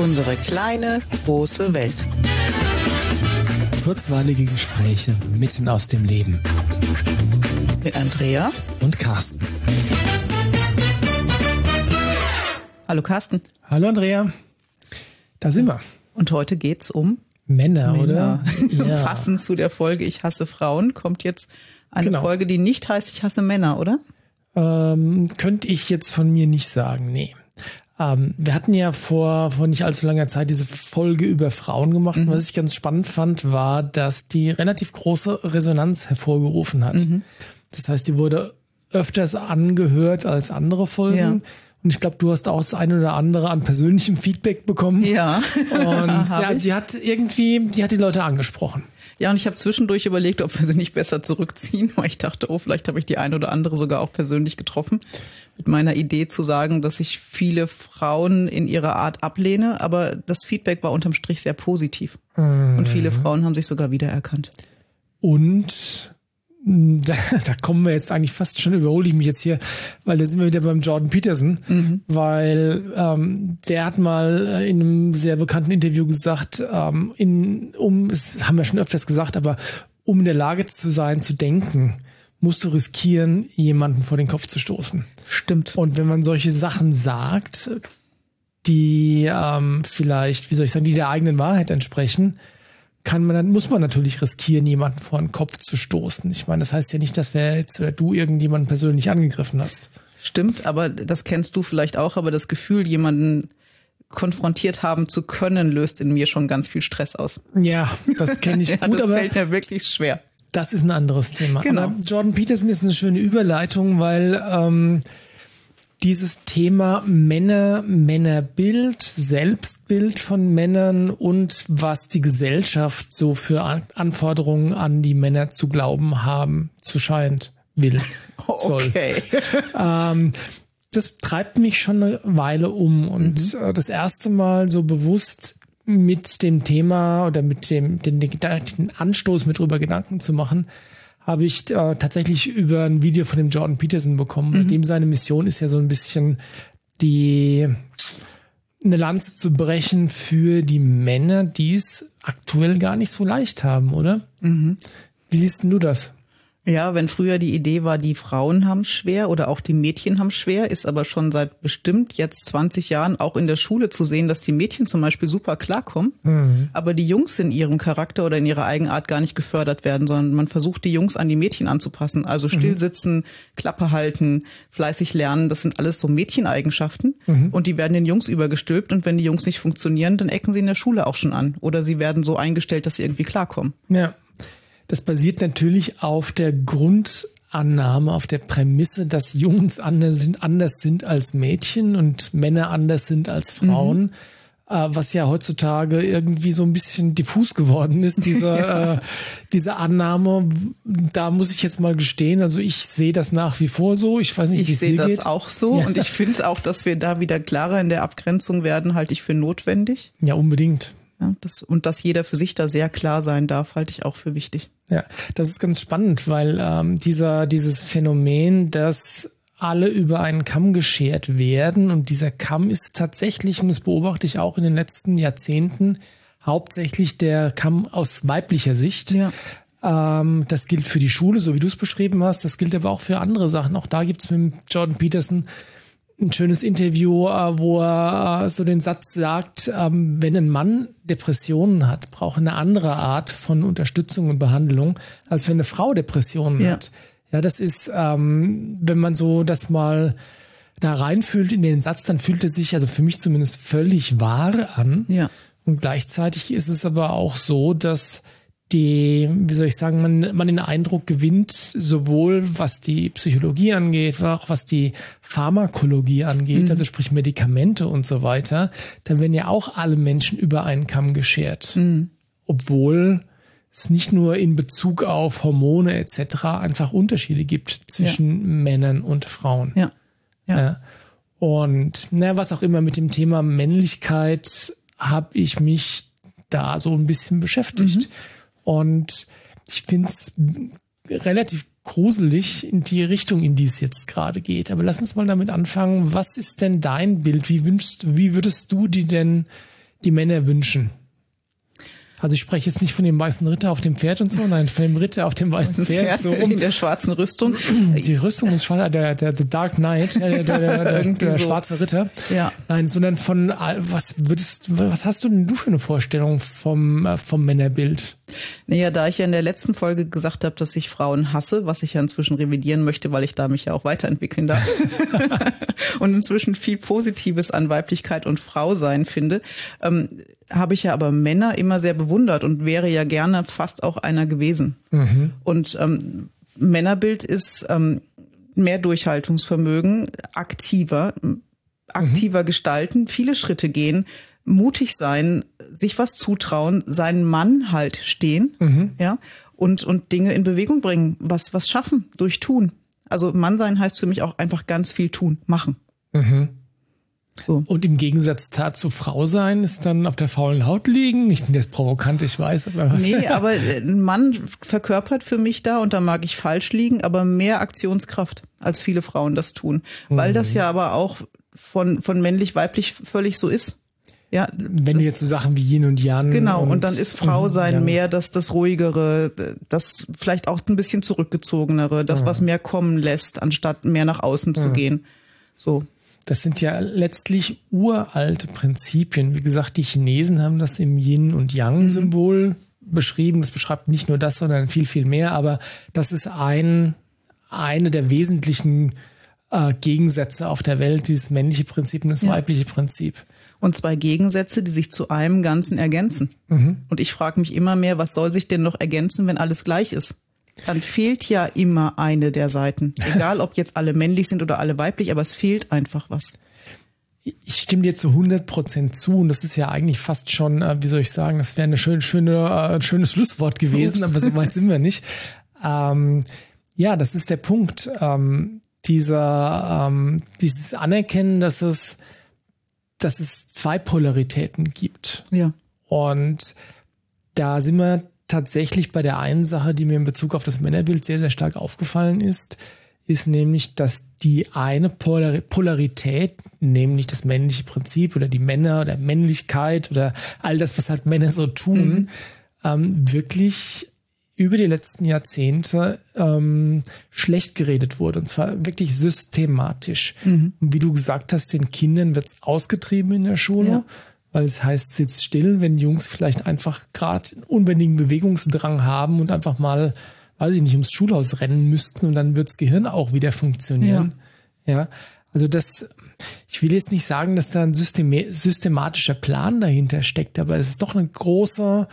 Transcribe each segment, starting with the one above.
Unsere kleine, große Welt. Kurzweilige Gespräche mitten aus dem Leben. Mit Andrea und Carsten. Hallo Carsten. Hallo Andrea. Da sind wir. Und heute geht's um Männer, Männer. oder? Ja. Passend zu der Folge Ich hasse Frauen kommt jetzt eine Genau. Folge, die nicht heißt Ich hasse Männer, oder? Ähm, könnte ich jetzt von mir nicht sagen, nee. Ähm, wir hatten ja vor, vor nicht allzu langer Zeit diese Folge über Frauen gemacht. Und was ich ganz spannend fand, war, dass die relativ große Resonanz hervorgerufen hat. Das heißt, die wurde öfters angehört als andere Folgen. Ja. Und ich glaube, du hast auch das eine oder andere an persönlichem Feedback bekommen. Ja. Und ja, sie hat irgendwie, die hat die Leute angesprochen. Ja, und ich habe zwischendurch überlegt, ob wir sie nicht besser zurückziehen, weil ich dachte, oh, vielleicht habe ich die eine oder andere sogar auch persönlich getroffen. Mit meiner Idee zu sagen, dass ich viele Frauen in ihrer Art ablehne, aber das Feedback war unterm Strich sehr positiv. Und viele Frauen haben sich sogar wiedererkannt. Und da, da kommen wir jetzt eigentlich fast schon, überhole ich mich jetzt hier, weil da sind wir wieder beim Jordan Peterson, weil ähm, der hat mal äh, in einem sehr bekannten Interview gesagt, ähm, in, um, das haben wir schon öfters gesagt, aber um in der Lage zu sein, zu denken, musst du riskieren, jemanden vor den Kopf zu stoßen. Stimmt. Und wenn man solche Sachen sagt, die ähm, vielleicht, wie soll ich sagen, die der eigenen Wahrheit entsprechen, kann man dann, muss man natürlich riskieren, jemanden vor den Kopf zu stoßen. Ich meine, das heißt ja nicht, dass wer jetzt oder du irgendjemanden persönlich angegriffen hast. Stimmt, aber das kennst du vielleicht auch, aber das Gefühl, jemanden konfrontiert haben zu können, löst in mir schon ganz viel Stress aus. Ja, das kenne ich Ja, gut, das aber fällt mir wirklich schwer. das ist ein anderes Thema. Genau. Aber Jordan Peterson ist eine schöne Überleitung, weil ähm, dieses Thema Männer, Männerbild, Selbstbild von Männern und was die Gesellschaft so für An- Anforderungen an die Männer zu glauben haben, zu scheint, will, soll. Okay. Ähm, das treibt mich schon eine Weile um und äh, das erste Mal so bewusst mit dem Thema oder mit dem den, den Anstoß mit drüber Gedanken zu machen, habe ich äh, tatsächlich über ein Video von dem Jordan Peterson bekommen. Bei dem seine Mission ist ja so ein bisschen die eine Lanze zu brechen für die Männer, die es aktuell gar nicht so leicht haben, oder? Wie siehst denn du das? Ja, wenn früher die Idee war, die Frauen haben schwer oder auch die Mädchen haben schwer, ist aber schon seit bestimmt jetzt 20 Jahren auch in der Schule zu sehen, dass die Mädchen zum Beispiel super klarkommen, aber die Jungs in ihrem Charakter oder in ihrer Eigenart gar nicht gefördert werden, sondern man versucht, die Jungs an die Mädchen anzupassen. Also still sitzen, Klappe halten, fleißig lernen, das sind alles so Mädcheneigenschaften und die werden den Jungs übergestülpt und wenn die Jungs nicht funktionieren, dann ecken sie in der Schule auch schon an oder sie werden so eingestellt, dass sie irgendwie klarkommen. Ja, das basiert natürlich auf der Grundannahme, auf der Prämisse, dass Jungs anders sind, anders sind als Mädchen und Männer anders sind als Frauen. Äh, was ja heutzutage irgendwie so ein bisschen diffus geworden ist, diese, äh, diese Annahme. Da muss ich jetzt mal gestehen, also ich sehe das nach wie vor so. Ich weiß nicht, wie Ich es sehe das auch so Ja. und ich finde auch, dass wir da wieder klarer in der Abgrenzung werden, halte ich für notwendig. Ja, unbedingt. Ja, das, und dass jeder für sich da sehr klar sein darf, halte ich auch für wichtig. Ja, das ist ganz spannend, weil ähm, dieser dieses Phänomen, dass alle über einen Kamm geschert werden und dieser Kamm ist tatsächlich, und das beobachte ich auch in den letzten Jahrzehnten, hauptsächlich der Kamm aus weiblicher Sicht. Ja. Ähm, das gilt für die Schule, so wie du es beschrieben hast. Das gilt aber auch für andere Sachen. Auch da gibt's mit Jordan Peterson ein schönes Interview, äh, wo er äh, so den Satz sagt, ähm, wenn ein Mann Depressionen hat, braucht er eine andere Art von Unterstützung und Behandlung, als wenn eine Frau Depressionen Ja. hat. Ja, das ist, ähm, wenn man so das mal da reinfühlt in den Satz, dann fühlt er sich, also für mich zumindest, völlig wahr an. Ja. Und gleichzeitig ist es aber auch so, dass die, wie soll ich sagen, man, man den Eindruck gewinnt, sowohl was die Psychologie angeht, auch was die Pharmakologie angeht, also sprich Medikamente und so weiter, da werden ja auch alle Menschen über einen Kamm geschert. Obwohl es nicht nur in Bezug auf Hormone etc. einfach Unterschiede gibt zwischen Männern und Frauen. Ja. Ja. Ja. Und na, was auch immer mit dem Thema Männlichkeit habe ich mich da so ein bisschen beschäftigt. Und ich finde es relativ gruselig in die Richtung, in die es jetzt gerade geht. Aber lass uns mal damit anfangen. Was ist denn dein Bild? Wie wünschst, wie würdest du die denn die Männer wünschen? Also ich spreche jetzt nicht von dem weißen Ritter auf dem Pferd und so, nein, von dem Ritter auf dem weißen Pferd. Pferd so rum. In der schwarzen Rüstung. Die Rüstung ist schwarz, der, der, der Dark Knight, der, der, der, der so. schwarze Ritter. Ja. Nein, sondern von was würdest, was hast du denn du für eine Vorstellung vom, äh, vom Männerbild? Naja, da ich ja in der letzten Folge gesagt habe, dass ich Frauen hasse, was ich ja inzwischen revidieren möchte, weil ich da mich ja auch weiterentwickeln darf und inzwischen viel Positives an Weiblichkeit und Frau sein finde, ähm, habe ich ja aber Männer immer sehr bewundert und wäre ja gerne fast auch einer gewesen. Mhm. Und ähm, Männerbild ist ähm, mehr Durchhaltungsvermögen, aktiver, aktiver mhm. gestalten, viele Schritte gehen, mutig sein, sich was zutrauen, seinen Mann halt stehen, mhm. ja, und, und Dinge in Bewegung bringen, was, was schaffen durch Tun. Also Mann sein heißt für mich auch einfach ganz viel tun, machen. Mhm. So. Und im Gegensatz dazu Frau sein ist dann auf der faulen Haut liegen. Ich bin jetzt provokant, ich weiß. Aber was. Nee, aber ein Mann verkörpert für mich da, und da mag ich falsch liegen, aber mehr Aktionskraft, als viele Frauen das tun. Weil das mhm. ja aber auch von, von männlich-weiblich völlig so ist. Ja, wenn du jetzt so Sachen wie Yin und Yang. Genau, und, und dann ist Frau sein ja. mehr das, das ruhigere, das vielleicht auch ein bisschen zurückgezogenere, das, ja. was mehr kommen lässt, anstatt mehr nach außen zu gehen. So. Das sind ja letztlich uralte Prinzipien. Wie gesagt, die Chinesen haben das im Yin und Yang-Symbol mhm. beschrieben. Das beschreibt nicht nur das, sondern viel, viel mehr. Aber das ist ein, eine der wesentlichen äh, Gegensätze auf der Welt, dieses männliche Prinzip und das ja. weibliche Prinzip. Und zwei Gegensätze, die sich zu einem Ganzen ergänzen. Mhm. Und ich frage mich immer mehr, was soll sich denn noch ergänzen, wenn alles gleich ist? dann fehlt ja immer eine der Seiten. Egal, ob jetzt alle männlich sind oder alle weiblich, aber es fehlt einfach was. Ich stimme dir zu 100 Prozent zu und das ist ja eigentlich fast schon, äh, wie soll ich sagen, das wäre eine schöne, schöne, äh, schönes Schlusswort gewesen, Ups. aber so weit sind wir nicht. Ähm, ja, das ist der Punkt. Ähm, dieser, ähm, dieses Anerkennen, dass es, dass es zwei Polaritäten gibt. Ja. Und da sind wir tatsächlich bei der einen Sache, die mir in Bezug auf das Männerbild sehr, sehr stark aufgefallen ist, ist nämlich, dass die eine Polarität, nämlich das männliche Prinzip oder die Männer oder Männlichkeit oder all das, was halt Männer so tun, mhm. ähm, wirklich über die letzten Jahrzehnte ähm, schlecht geredet wurde. Und zwar wirklich systematisch. Mhm. Und wie du gesagt hast, den Kindern wird's ausgetrieben in der Schule. Ja weil es heißt, sitzt still, wenn Jungs vielleicht einfach gerade einen unbändigen Bewegungsdrang haben und einfach mal, weiß ich nicht, ums Schulhaus rennen müssten und dann wirds Gehirn auch wieder funktionieren. Ja. ja. Also das, ich will jetzt nicht sagen, dass da ein systematischer Plan dahinter steckt, aber es ist doch eine große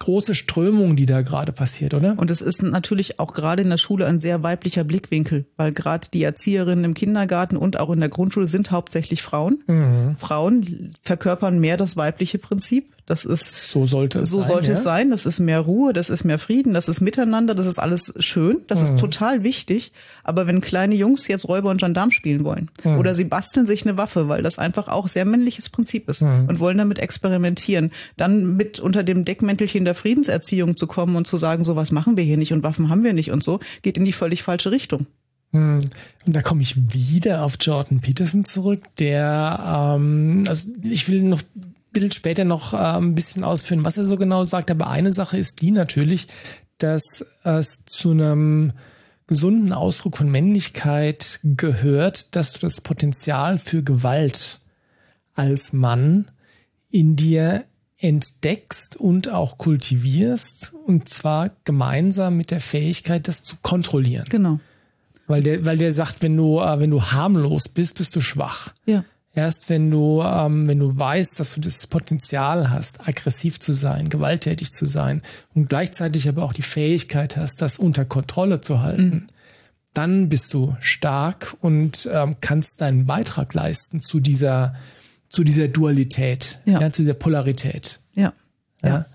große Strömung, die da gerade passiert, oder? Und es ist natürlich auch gerade in der Schule ein sehr weiblicher Blickwinkel, weil gerade die Erzieherinnen im Kindergarten und auch in der Grundschule sind hauptsächlich Frauen. Mhm. Frauen verkörpern mehr das weibliche Prinzip. Das ist so sollte es so sein, sollte ja? es sein. Das ist mehr Ruhe, das ist mehr Frieden, das ist Miteinander, das ist alles schön, das mhm. ist total wichtig. Aber wenn kleine Jungs jetzt Räuber und Gendarm spielen wollen mhm. oder sie basteln sich eine Waffe, weil das einfach auch sehr männliches Prinzip ist mhm. und wollen damit experimentieren, dann mit unter dem Deckmäntelchen der Friedenserziehung zu kommen und zu sagen, so was machen wir hier nicht und Waffen haben wir nicht und so, geht in die völlig falsche Richtung. Mhm. Und da komme ich wieder auf Jordan Peterson zurück, der, ähm, also ich will noch bisschen später noch äh, ein bisschen ausführen, was er so genau sagt. Aber eine Sache ist die natürlich, dass es zu einem gesunden Ausdruck von Männlichkeit gehört, dass du das Potenzial für Gewalt als Mann in dir entdeckst und auch kultivierst und zwar gemeinsam mit der Fähigkeit, das zu kontrollieren. Genau. Weil der, weil der sagt, wenn du, äh, wenn du harmlos bist, bist du schwach. Ja. Erst wenn du, ähm, wenn du weißt, dass du das Potenzial hast, aggressiv zu sein, gewalttätig zu sein und gleichzeitig aber auch die Fähigkeit hast, das unter Kontrolle zu halten, mhm. dann bist du stark und ähm, kannst deinen Beitrag leisten zu dieser, zu dieser Dualität, ja. ja zu dieser Polarität. Ja. ja.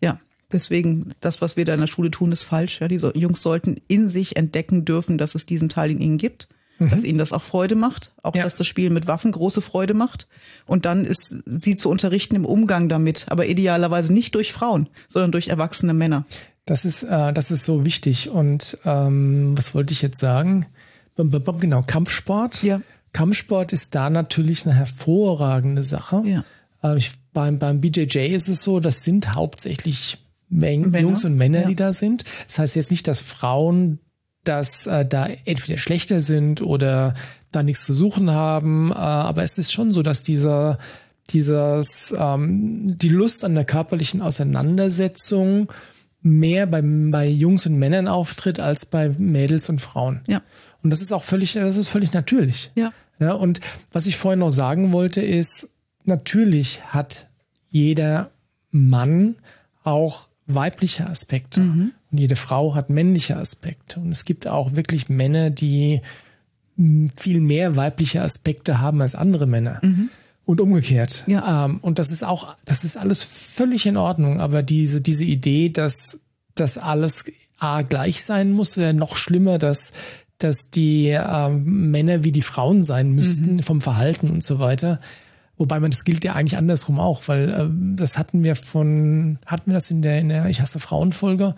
Ja. Deswegen, das, was wir da in der Schule tun, ist falsch. Ja, die Jungs sollten in sich entdecken dürfen, dass es diesen Teil in ihnen gibt mhm. dass ihnen das auch Freude macht, auch ja. dass das Spiel mit Waffen große Freude macht. Und dann ist sie zu unterrichten im Umgang damit, aber idealerweise nicht durch Frauen, sondern durch erwachsene Männer. Das ist, äh, das ist so wichtig. Und ähm, was wollte ich jetzt sagen? Genau, Kampfsport. Ja. Kampfsport ist da natürlich eine hervorragende Sache. Ja. Äh, ich, beim, beim BJJ ist es so, das sind hauptsächlich Men Männer. Jungs und Männer, ja. die da sind. Das heißt jetzt nicht, dass Frauen dass äh, da entweder schlechter sind oder da nichts zu suchen haben, äh, aber es ist schon so, dass dieser dieses ähm, die Lust an der körperlichen Auseinandersetzung mehr bei, bei Jungs und Männern auftritt als bei Mädels und Frauen. Ja. Und das ist auch völlig, das ist völlig natürlich. Ja. Ja, und was ich vorhin noch sagen wollte, ist, natürlich hat jeder Mann auch weibliche Aspekte. Mhm. Und jede Frau hat männliche Aspekte. Und es gibt auch wirklich Männer, die hm, viel mehr weibliche Aspekte haben als andere Männer. Mhm. Und umgekehrt. Ja. Ähm, und das ist auch, das ist alles völlig in Ordnung. Aber diese, diese Idee, dass das alles A gleich sein muss oder noch schlimmer, dass, dass die ähm, Männer wie die Frauen sein müssten mhm. vom Verhalten und so weiter. Wobei man das gilt ja eigentlich andersrum auch, weil ähm, das hatten wir von, hatten wir das in der, in der Ich hasse Frauenfolge,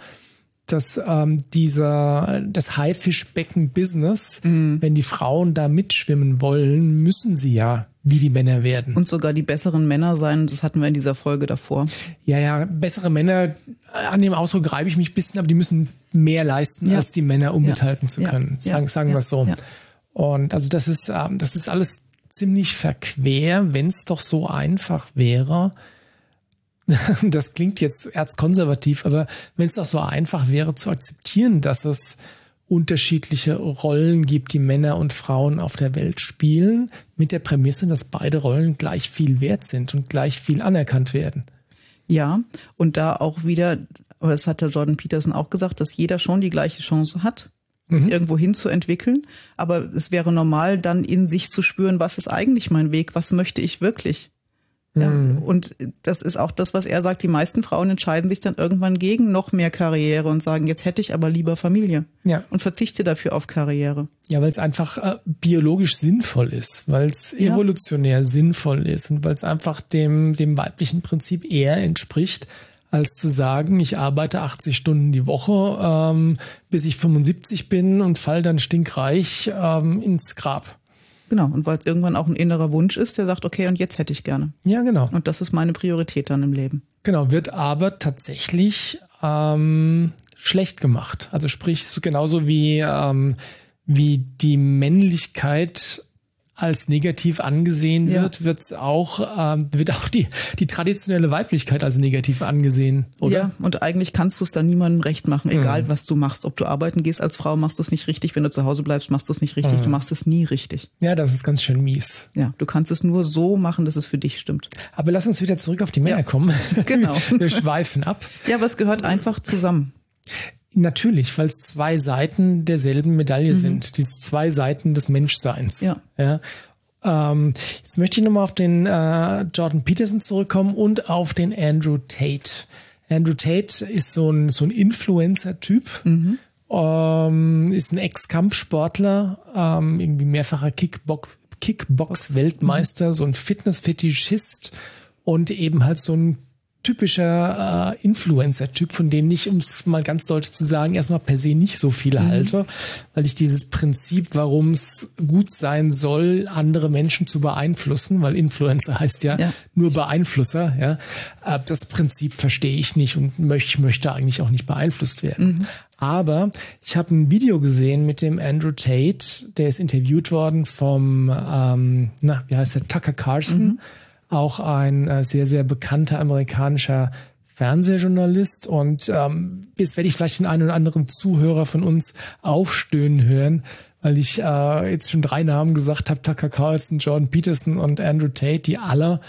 dass ähm, dieser das Haifischbecken-Business, mhm. wenn die Frauen da mitschwimmen wollen, müssen sie ja wie die Männer werden. Und sogar die besseren Männer sein, das hatten wir in dieser Folge davor. Ja, ja, bessere Männer, an dem Ausdruck reibe ich mich ein bisschen, aber die müssen mehr leisten, ja. als die Männer, um ja. mithalten zu können. Ja. Sagen, sagen wir es so. Und also das ist, ähm, das ist alles ziemlich verquer, wenn es doch so einfach wäre, das klingt jetzt erzkonservativ, aber wenn es doch so einfach wäre zu akzeptieren, dass es unterschiedliche Rollen gibt, die Männer und Frauen auf der Welt spielen, mit der Prämisse, dass beide Rollen gleich viel wert sind und gleich viel anerkannt werden. Ja, und da auch wieder, aber das hat der Jordan Peterson auch gesagt, dass jeder schon die gleiche Chance hat, mhm. irgendwo hin zu entwickeln. Aber es wäre normal, dann in sich zu spüren, was ist eigentlich mein Weg, was möchte ich wirklich. Ja, mhm. und das ist auch das, was er sagt. Die meisten Frauen entscheiden sich dann irgendwann gegen noch mehr Karriere und sagen, jetzt hätte ich aber lieber Familie. Ja. Und verzichte dafür auf Karriere. Ja, weil es einfach äh, biologisch sinnvoll ist, weil es ja. evolutionär sinnvoll ist und weil es einfach dem, dem weiblichen Prinzip eher entspricht, als zu sagen, ich arbeite 80 Stunden die Woche, ähm, bis ich 75 bin und fall dann stinkreich ähm, ins Grab. Genau, und weil es irgendwann auch ein innerer Wunsch ist, der sagt, okay, und jetzt hätte ich gerne. Ja, genau. Und das ist meine Priorität dann im Leben. Genau, wird aber tatsächlich ähm, schlecht gemacht. Also sprich, genauso wie, ähm, wie die Männlichkeit als negativ angesehen wird, ja. wird auch ähm, wird auch die die traditionelle Weiblichkeit als negativ angesehen, oder? Ja, und eigentlich kannst du es da niemandem recht machen, egal mhm. was du machst. Ob du arbeiten gehst als Frau, machst du es nicht richtig. Wenn du zu Hause bleibst, machst du es nicht richtig. Mhm. Du machst es nie richtig. Ja, das ist ganz schön mies. Ja, du kannst es nur so machen, dass es für dich stimmt. Aber lass uns wieder zurück auf die Männer ja. kommen. Genau. Wir schweifen ab. Ja, aber es gehört einfach zusammen. Natürlich, weil es zwei Seiten derselben Medaille mhm. sind, diese zwei Seiten des Menschseins. Ja. ja. Ähm, jetzt möchte ich nochmal auf den äh, Jordan Peterson zurückkommen und auf den Andrew Tate. Andrew Tate ist so ein, so ein Influencer-Typ. Mhm. Ähm, ist ein Ex-Kampfsportler, ähm, irgendwie mehrfacher Kickbox, Kickbox-Weltmeister, mhm. so ein Fitness-Fetischist und eben halt so ein typischer äh, Influencer-Typ, von dem ich, um es mal ganz deutlich zu sagen, erstmal per se nicht so viel mhm. halte, weil ich dieses Prinzip, warum es gut sein soll, andere Menschen zu beeinflussen, weil Influencer heißt ja, ja. nur Beeinflusser, ja, äh, das Prinzip verstehe ich nicht und möchte, möchte eigentlich auch nicht beeinflusst werden. Mhm. Aber ich habe ein Video gesehen mit dem Andrew Tate, der ist interviewt worden vom, ähm, na, wie heißt der, Tucker Carlson. Mhm auch ein äh, sehr, sehr bekannter amerikanischer Fernsehjournalist und ähm, jetzt werde ich vielleicht den einen oder anderen Zuhörer von uns aufstöhnen hören, weil ich äh, jetzt schon drei Namen gesagt habe, Tucker Carlson, Jordan Peterson und Andrew Tate, die alle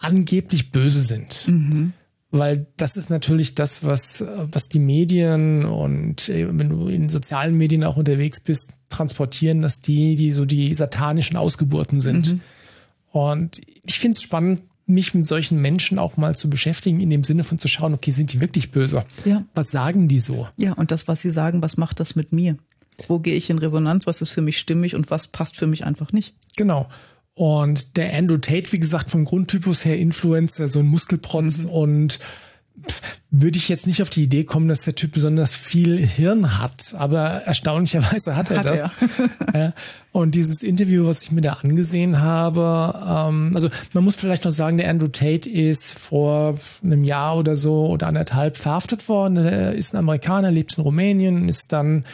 angeblich böse sind. Mhm. Weil das ist natürlich das, was, was die Medien und äh, wenn du in sozialen Medien auch unterwegs bist, transportieren, dass die, die so die satanischen Ausgeburten sind. Mhm. Und ich finde es spannend, mich mit solchen Menschen auch mal zu beschäftigen, in dem Sinne von zu schauen, okay, sind die wirklich böse? Ja. Was sagen die so? Ja, und das, was sie sagen, was macht das mit mir? Wo gehe ich in Resonanz? Was ist für mich stimmig und was passt für mich einfach nicht? Genau. Und der Andrew Tate, wie gesagt, vom Grundtypus her Influencer, so ein Muskelprotz mhm. und würde ich jetzt nicht auf die Idee kommen, dass der Typ besonders viel Hirn hat, aber erstaunlicherweise hat er hat das. Er. Und dieses Interview, was ich mir da angesehen habe, ähm, also man muss vielleicht noch sagen, der Andrew Tate ist vor einem Jahr oder so oder anderthalb verhaftet worden. Er ist ein Amerikaner, lebt in Rumänien, ist dann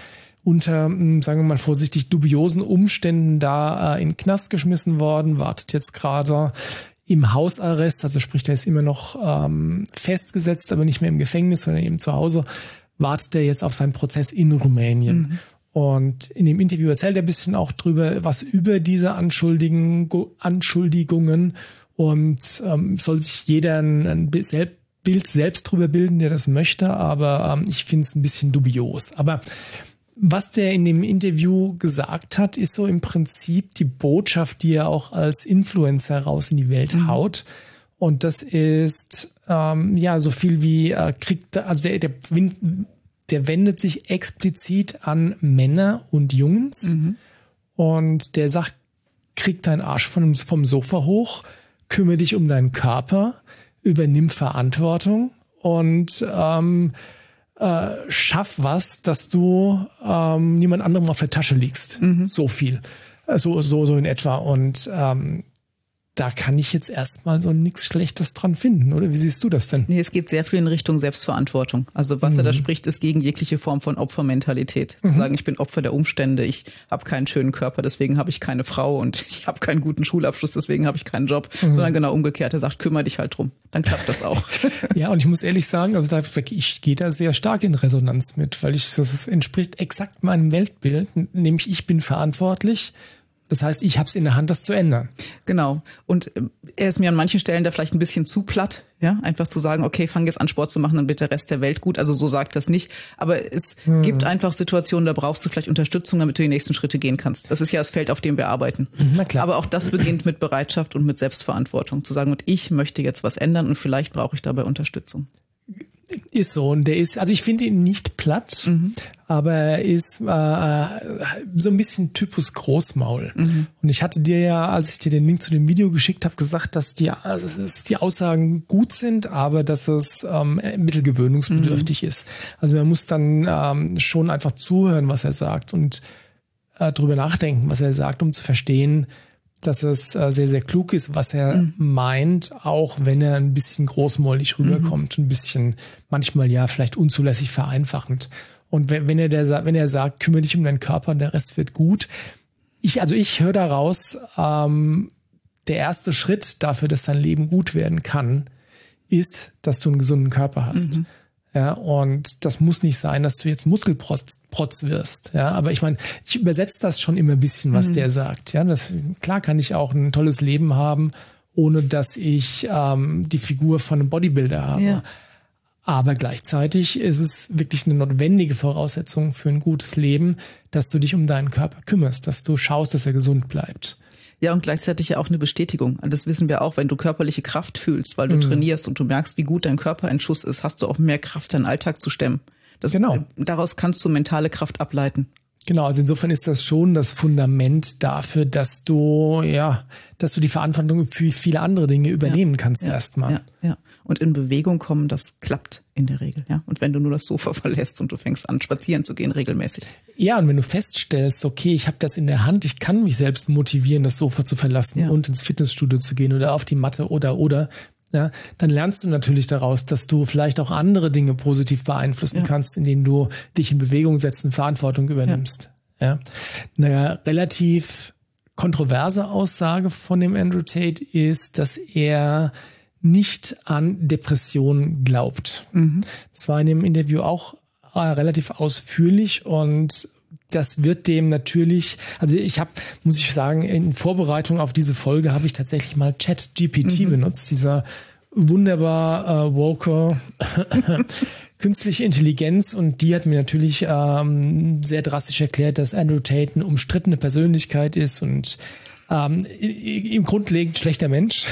unter, hm, sagen wir mal vorsichtig, dubiosen Umständen da äh, in Knast geschmissen worden, wartet jetzt gerade im Hausarrest, also sprich, der ist immer noch ähm, festgesetzt, aber nicht mehr im Gefängnis, sondern eben zu Hause, wartet er jetzt auf seinen Prozess in Rumänien. Mhm. Und in dem Interview erzählt er ein bisschen auch drüber, was über diese Anschuldigen, Anschuldigungen und ähm, soll sich jeder ein, ein Bild selbst drüber bilden, der das möchte, aber ähm, ich finde es ein bisschen dubios. Aber was der in dem Interview gesagt hat, ist so im Prinzip die Botschaft, die er auch als Influencer raus in die Welt mhm. haut. Und das ist ähm, ja so viel wie äh, kriegt, also der, der, der wendet sich explizit an Männer und Jungs mhm. und der sagt, krieg deinen Arsch vom, vom Sofa hoch, kümmere dich um deinen Körper, übernimm Verantwortung und ähm, äh, schaff was, dass du ähm, niemand anderem auf der Tasche liegst. Mhm. So viel. So, so, so in etwa. Und ähm, da kann ich jetzt erstmal so nichts Schlechtes dran finden, oder? Wie siehst du das denn? Nee, es geht sehr viel in Richtung Selbstverantwortung. Also was mhm. er da spricht, ist gegen jegliche Form von Opfermentalität. Mhm. Zu sagen, ich bin Opfer der Umstände, ich habe keinen schönen Körper, deswegen habe ich keine Frau und ich habe keinen guten Schulabschluss, deswegen habe ich keinen Job, mhm. sondern genau umgekehrt. Er sagt, kümmere dich halt drum. Dann klappt das auch. ja, und ich muss ehrlich sagen, also ich gehe da sehr stark in Resonanz mit, weil ich, das entspricht exakt meinem Weltbild, nämlich ich bin verantwortlich das heißt, ich habe es in der Hand, das zu ändern. Genau. Und äh, er ist mir an manchen Stellen da vielleicht ein bisschen zu platt, ja, einfach zu sagen, okay, fang jetzt an Sport zu machen, dann wird der Rest der Welt gut. Also so sagt das nicht. Aber es hm. gibt einfach Situationen, da brauchst du vielleicht Unterstützung, damit du die nächsten Schritte gehen kannst. Das ist ja das Feld, auf dem wir arbeiten. Na klar. Aber auch das beginnt mit Bereitschaft und mit Selbstverantwortung. Zu sagen, und ich möchte jetzt was ändern und vielleicht brauche ich dabei Unterstützung. Ist so und der ist, also ich finde ihn nicht platt, mhm. aber er ist äh, so ein bisschen Typus Großmaul. Mhm. Und ich hatte dir ja, als ich dir den Link zu dem Video geschickt habe, gesagt, dass die, also die Aussagen gut sind, aber dass es ähm, ein bisschen gewöhnungsbedürftig mhm. ist. Also man muss dann ähm, schon einfach zuhören, was er sagt und äh, drüber nachdenken, was er sagt, um zu verstehen, dass es äh, sehr, sehr klug ist, was er mhm. meint, auch wenn er ein bisschen großmäulig rüberkommt, mhm. ein bisschen manchmal ja vielleicht unzulässig vereinfachend. Und wenn, wenn er der, wenn er sagt, kümmere dich um deinen Körper, der Rest wird gut. Ich, also ich höre daraus, ähm, der erste Schritt dafür, dass dein Leben gut werden kann, ist, dass du einen gesunden Körper hast. Mhm. Ja, und das muss nicht sein, dass du jetzt Muskelprotz wirst. Ja, aber ich meine, ich übersetze das schon immer ein bisschen, was mhm. der sagt. Ja, das, klar kann ich auch ein tolles Leben haben, ohne dass ich ähm, die Figur von einem Bodybuilder habe. Ja. Aber gleichzeitig ist es wirklich eine notwendige Voraussetzung für ein gutes Leben, dass du dich um deinen Körper kümmerst, dass du schaust, dass er gesund bleibt. Ja, und gleichzeitig ja auch eine Bestätigung. Das wissen wir auch, wenn du körperliche Kraft fühlst, weil du mhm. trainierst und du merkst, wie gut dein Körper ein Schuss ist, hast du auch mehr Kraft, deinen Alltag zu stemmen. Das, genau. Äh, daraus kannst du mentale Kraft ableiten. Genau, also insofern ist das schon das Fundament dafür, dass du, ja, dass du die Verantwortung für viele andere Dinge übernehmen ja, kannst ja, erstmal. Ja, ja. Und in Bewegung kommen, das klappt in der Regel, ja. Und wenn du nur das Sofa verlässt und du fängst an, spazieren zu gehen regelmäßig. Ja, und wenn du feststellst, okay, ich habe das in der Hand, ich kann mich selbst motivieren, das Sofa zu verlassen ja. und ins Fitnessstudio zu gehen oder auf die Matte oder oder, ja, dann lernst du natürlich daraus, dass du vielleicht auch andere Dinge positiv beeinflussen ja. kannst, indem du dich in Bewegung setzt und Verantwortung übernimmst. Ja. ja. Eine relativ kontroverse Aussage von dem Andrew Tate ist, dass er nicht an Depressionen glaubt. Mhm. Das war in dem Interview auch äh, relativ ausführlich und das wird dem natürlich, also ich habe, muss ich sagen, in Vorbereitung auf diese Folge habe ich tatsächlich mal Chat GPT mhm. benutzt, dieser wunderbar äh, woke künstliche Intelligenz und die hat mir natürlich ähm, sehr drastisch erklärt, dass Andrew Tate eine umstrittene Persönlichkeit ist und ähm, im grundlegend schlechter Mensch.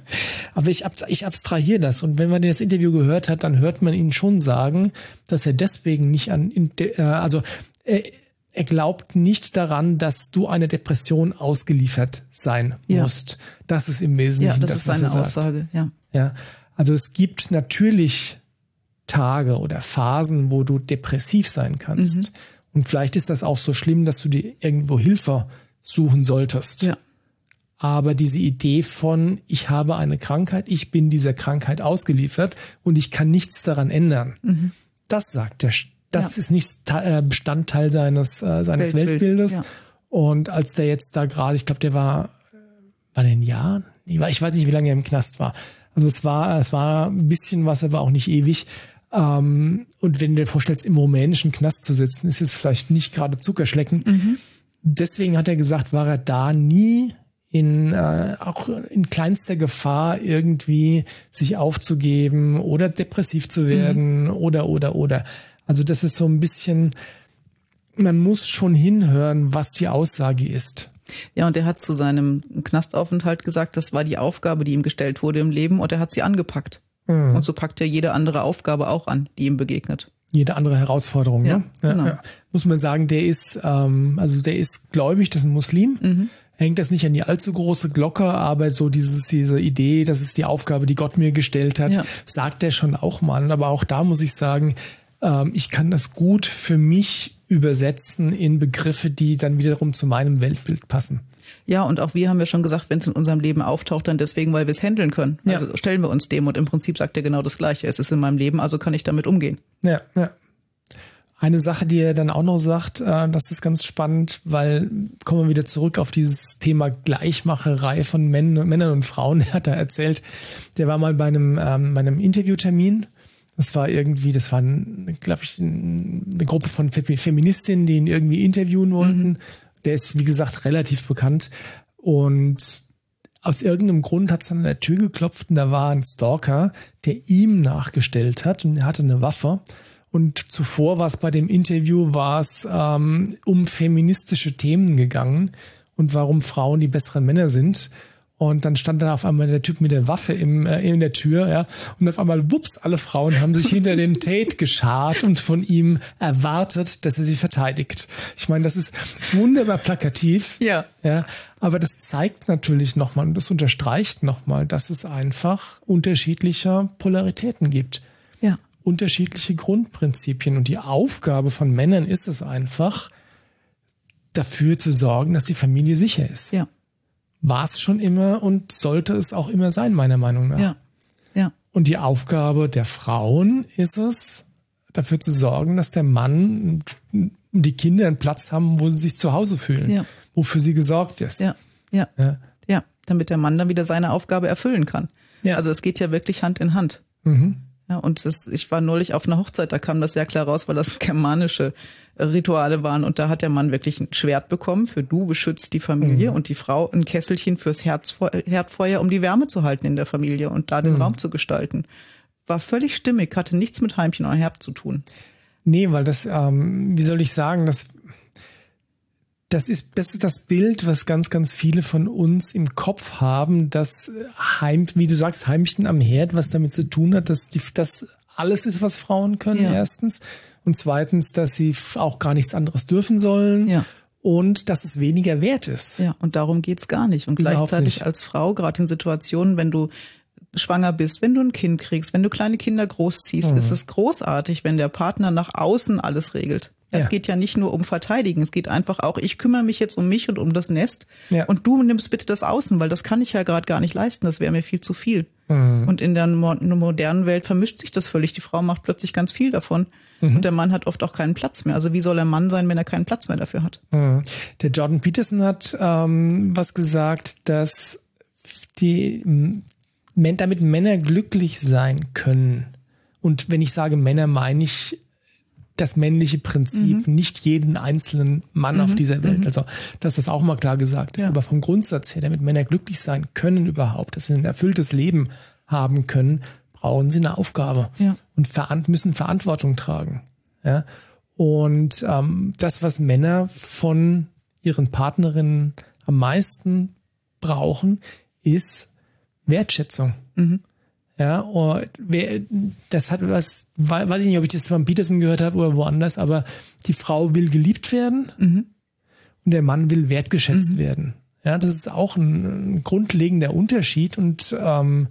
Aber ich, ich abstrahiere das. Und wenn man das Interview gehört hat, dann hört man ihn schon sagen, dass er deswegen nicht an, äh, also er, er glaubt nicht daran, dass du eine Depression ausgeliefert sein ja. musst. Das ist im Wesentlichen ja, das, das ist seine Aussage. Ja. ja. Also es gibt natürlich Tage oder Phasen, wo du depressiv sein kannst. Mhm. Und vielleicht ist das auch so schlimm, dass du dir irgendwo Hilfe suchen solltest. Ja. Aber diese Idee von, ich habe eine Krankheit, ich bin dieser Krankheit ausgeliefert und ich kann nichts daran ändern, mhm. das sagt der, das ja. ist nicht äh, Bestandteil seines, äh, seines Weltbild, Weltbildes. Ja. Und als der jetzt da gerade, ich glaube, der war, war der ein Jahr? Ich weiß nicht, wie lange er im Knast war. Also es war, es war ein bisschen was, aber auch nicht ewig. Ähm, und wenn du dir vorstellst, im rumänischen Knast zu sitzen, ist es vielleicht nicht gerade Zuckerschlecken. Mhm. Deswegen hat er gesagt, war er da nie in äh, auch in kleinster Gefahr irgendwie sich aufzugeben oder depressiv zu werden mhm. oder oder oder. Also das ist so ein bisschen, man muss schon hinhören, was die Aussage ist. Ja, und er hat zu seinem Knastaufenthalt gesagt, das war die Aufgabe, die ihm gestellt wurde im Leben und er hat sie angepackt. Mhm. Und so packt er jede andere Aufgabe auch an, die ihm begegnet. Jede andere Herausforderung, ja, ne? Ja, genau. ja. Muss man sagen, der ist, ähm, also der ist gläubig, das ist ein Muslim. Mhm. Hängt das nicht an die allzu große Glocke, aber so dieses, diese Idee, das ist die Aufgabe, die Gott mir gestellt hat, sagt er schon auch mal. Aber auch da muss ich sagen, ähm, ich kann das gut für mich übersetzen in Begriffe, die dann wiederum zu meinem Weltbild passen. Ja, und auch wir haben ja schon gesagt, wenn es in unserem Leben auftaucht, dann deswegen, weil wir es handeln können. Ja. Also stellen wir uns dem und im Prinzip sagt er genau das Gleiche. Es ist in meinem Leben, also kann ich damit umgehen. Ja, ja. Eine Sache, die er dann auch noch sagt, äh, das ist ganz spannend, weil kommen wir wieder zurück auf dieses Thema Gleichmacherei von Männern und Frauen. Er hat da erzählt, der war mal bei einem, ähm, bei einem Interviewtermin. Das war irgendwie, das war, glaube ich, eine Gruppe von Feministinnen, die ihn irgendwie interviewen wollten. Mhm. Der ist, wie gesagt, relativ bekannt. Und aus irgendeinem Grund hat es an der Tür geklopft und da war ein Stalker, der ihm nachgestellt hat und er hatte eine Waffe. Und zuvor war es bei dem Interview, war es ähm, um feministische Themen gegangen und warum Frauen die besseren Männer sind. Und dann stand da auf einmal der Typ mit der Waffe im, äh, in der Tür, ja. Und auf einmal, wups, alle Frauen haben sich hinter den Tate geschart und von ihm erwartet, dass er sie verteidigt. Ich meine, das ist wunderbar plakativ. Ja. Ja. Aber das zeigt natürlich nochmal und das unterstreicht nochmal, dass es einfach unterschiedliche Polaritäten gibt. Ja. Unterschiedliche Grundprinzipien. Und die Aufgabe von Männern ist es einfach, dafür zu sorgen, dass die Familie sicher ist. Ja war es schon immer und sollte es auch immer sein, meiner Meinung nach. Ja. Ja. Und die Aufgabe der Frauen ist es, dafür zu sorgen, dass der Mann und die Kinder einen Platz haben, wo sie sich zu Hause fühlen, ja. wofür sie gesorgt ist. Ja. Ja. ja. Ja. Damit der Mann dann wieder seine Aufgabe erfüllen kann. Ja. Also es geht ja wirklich Hand in Hand. Mhm. Ja, und das, ich war neulich auf einer Hochzeit, da kam das sehr klar raus, weil das germanische Rituale waren. Und da hat der Mann wirklich ein Schwert bekommen für du beschützt die Familie mhm. und die Frau ein Kesselchen fürs Herzfeu Herdfeuer, um die Wärme zu halten in der Familie und da den mhm. Raum zu gestalten. War völlig stimmig, hatte nichts mit Heimchen oder Herb zu tun. Nee, weil das, ähm, wie soll ich sagen, das das ist, das ist das Bild, was ganz, ganz viele von uns im Kopf haben, dass Heim, wie du sagst, Heimchen am Herd, was damit zu tun hat, dass die, das alles ist, was Frauen können, ja. erstens. Und zweitens, dass sie auch gar nichts anderes dürfen sollen. Ja. Und dass es weniger wert ist. Ja, und darum geht's gar nicht. Und gleichzeitig nicht. als Frau, gerade in Situationen, wenn du schwanger bist, wenn du ein Kind kriegst, wenn du kleine Kinder großziehst, mhm. ist es großartig, wenn der Partner nach außen alles regelt. Es ja. geht ja nicht nur um Verteidigen, es geht einfach auch, ich kümmere mich jetzt um mich und um das Nest ja. und du nimmst bitte das Außen, weil das kann ich ja gerade gar nicht leisten, das wäre mir viel zu viel. Mhm. Und in der modernen Welt vermischt sich das völlig. Die Frau macht plötzlich ganz viel davon mhm. und der Mann hat oft auch keinen Platz mehr. Also wie soll der Mann sein, wenn er keinen Platz mehr dafür hat? Mhm. Der Jordan Peterson hat ähm, was gesagt, dass die damit Männer glücklich sein können. Und wenn ich sage Männer, meine ich das männliche Prinzip, mhm. nicht jeden einzelnen Mann mhm. auf dieser Welt. Mhm. Also, dass das auch mal klar gesagt ist. Ja. Aber vom Grundsatz her, damit Männer glücklich sein können überhaupt, dass sie ein erfülltes Leben haben können, brauchen sie eine Aufgabe ja. und müssen Verantwortung tragen. Ja? Und ähm, das, was Männer von ihren Partnerinnen am meisten brauchen, ist Wertschätzung. Mhm. Ja, und wer, das hat was, weiß ich nicht, ob ich das von Peterson gehört habe oder woanders, aber die Frau will geliebt werden mhm. und der Mann will wertgeschätzt mhm. werden. Ja, das ist auch ein, ein grundlegender Unterschied und ähm,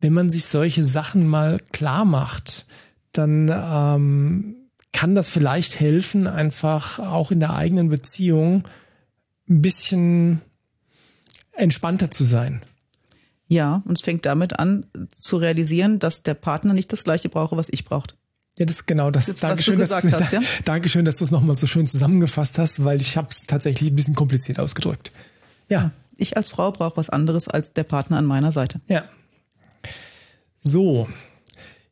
wenn man sich solche Sachen mal klar macht, dann ähm, kann das vielleicht helfen, einfach auch in der eigenen Beziehung ein bisschen entspannter zu sein. Ja, und es fängt damit an zu realisieren, dass der Partner nicht das gleiche brauche, was ich braucht. Ja, das ist genau das. das Dankeschön, was du gesagt dass, hast, ja? Dankeschön, dass du es nochmal so schön zusammengefasst hast, weil ich habe es tatsächlich ein bisschen kompliziert ausgedrückt. Ja. Ich als Frau brauche was anderes als der Partner an meiner Seite. Ja. So,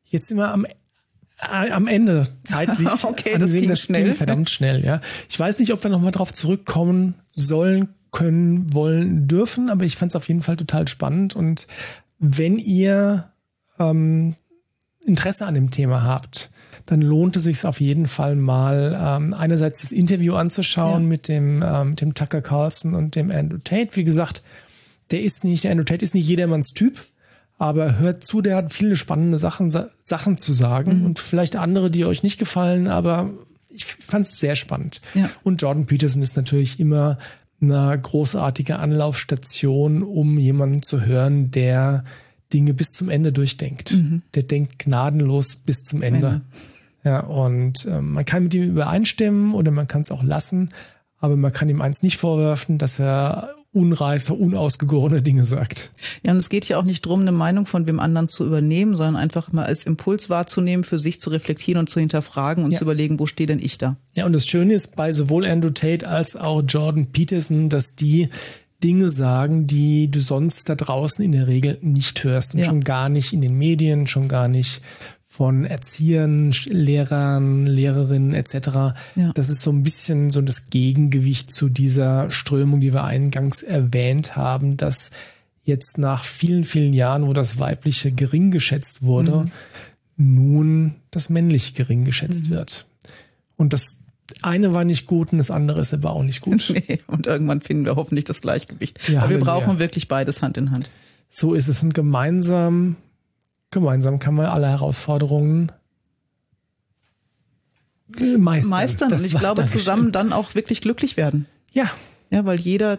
jetzt sind wir am äh, am Ende zeitlich okay, das ging das schnell. verdammt schnell, ja. Ich weiß nicht, ob wir nochmal drauf zurückkommen sollen, können, wollen, dürfen, aber ich fand es auf jeden Fall total spannend. Und wenn ihr ähm, Interesse an dem Thema habt, dann lohnt es sich auf jeden Fall mal ähm, einerseits das Interview anzuschauen Ja. mit dem ähm, dem Tucker Carlson und dem Andrew Tate. Wie gesagt, der ist nicht, der Andrew Tate ist nicht jedermanns Typ, aber hört zu, der hat viele spannende Sachen Sa- Sachen zu sagen Mhm. und vielleicht andere, die euch nicht gefallen, aber ich fand es sehr spannend. Ja. Und Jordan Peterson ist natürlich immer eine großartige Anlaufstation, um jemanden zu hören, der Dinge bis zum Ende durchdenkt. Der denkt gnadenlos bis zum Ende. Ende. Ja, und ähm, man kann mit ihm übereinstimmen oder man kann es auch lassen, aber man kann ihm eins nicht vorwerfen, dass er unreife, unausgegorene Dinge sagt. Ja, und es geht ja auch nicht drum, eine Meinung von wem anderen zu übernehmen, sondern einfach mal als Impuls wahrzunehmen, für sich zu reflektieren und zu hinterfragen und Ja. zu überlegen, wo stehe denn ich da? Ja, und das Schöne ist bei sowohl Andrew Tate als auch Jordan Peterson, dass die Dinge sagen, die du sonst da draußen in der Regel nicht hörst und Ja. schon gar nicht in den Medien, schon gar nicht von Erziehern, Lehrern, Lehrerinnen etc. Ja. Das ist so ein bisschen so das Gegengewicht zu dieser Strömung, die wir eingangs erwähnt haben, dass jetzt nach vielen, vielen Jahren, wo das Weibliche gering geschätzt wurde, nun das Männliche gering geschätzt wird. Und das eine war nicht gut und das andere ist aber auch nicht gut. Nee, und irgendwann finden wir hoffentlich das Gleichgewicht. Ja, Aber wir brauchen wirklich beides Hand in Hand. So ist es. Und gemeinsam, gemeinsam kann man alle Herausforderungen meistern. Meistern Das und ich glaube zusammen dann auch wirklich glücklich werden. Ja, Ja, weil jeder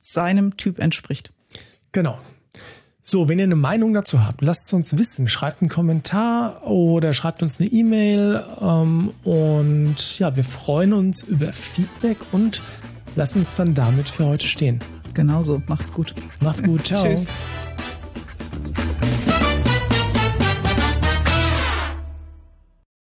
seinem Typ entspricht. genau. So, wenn ihr eine Meinung dazu habt, lasst es uns wissen. Schreibt einen Kommentar oder schreibt uns eine E-Mail. Ähm, und ja, wir freuen uns über Feedback und lassen es dann damit für heute stehen. Genauso. Macht's gut. Macht's gut. Ciao. Tschüss.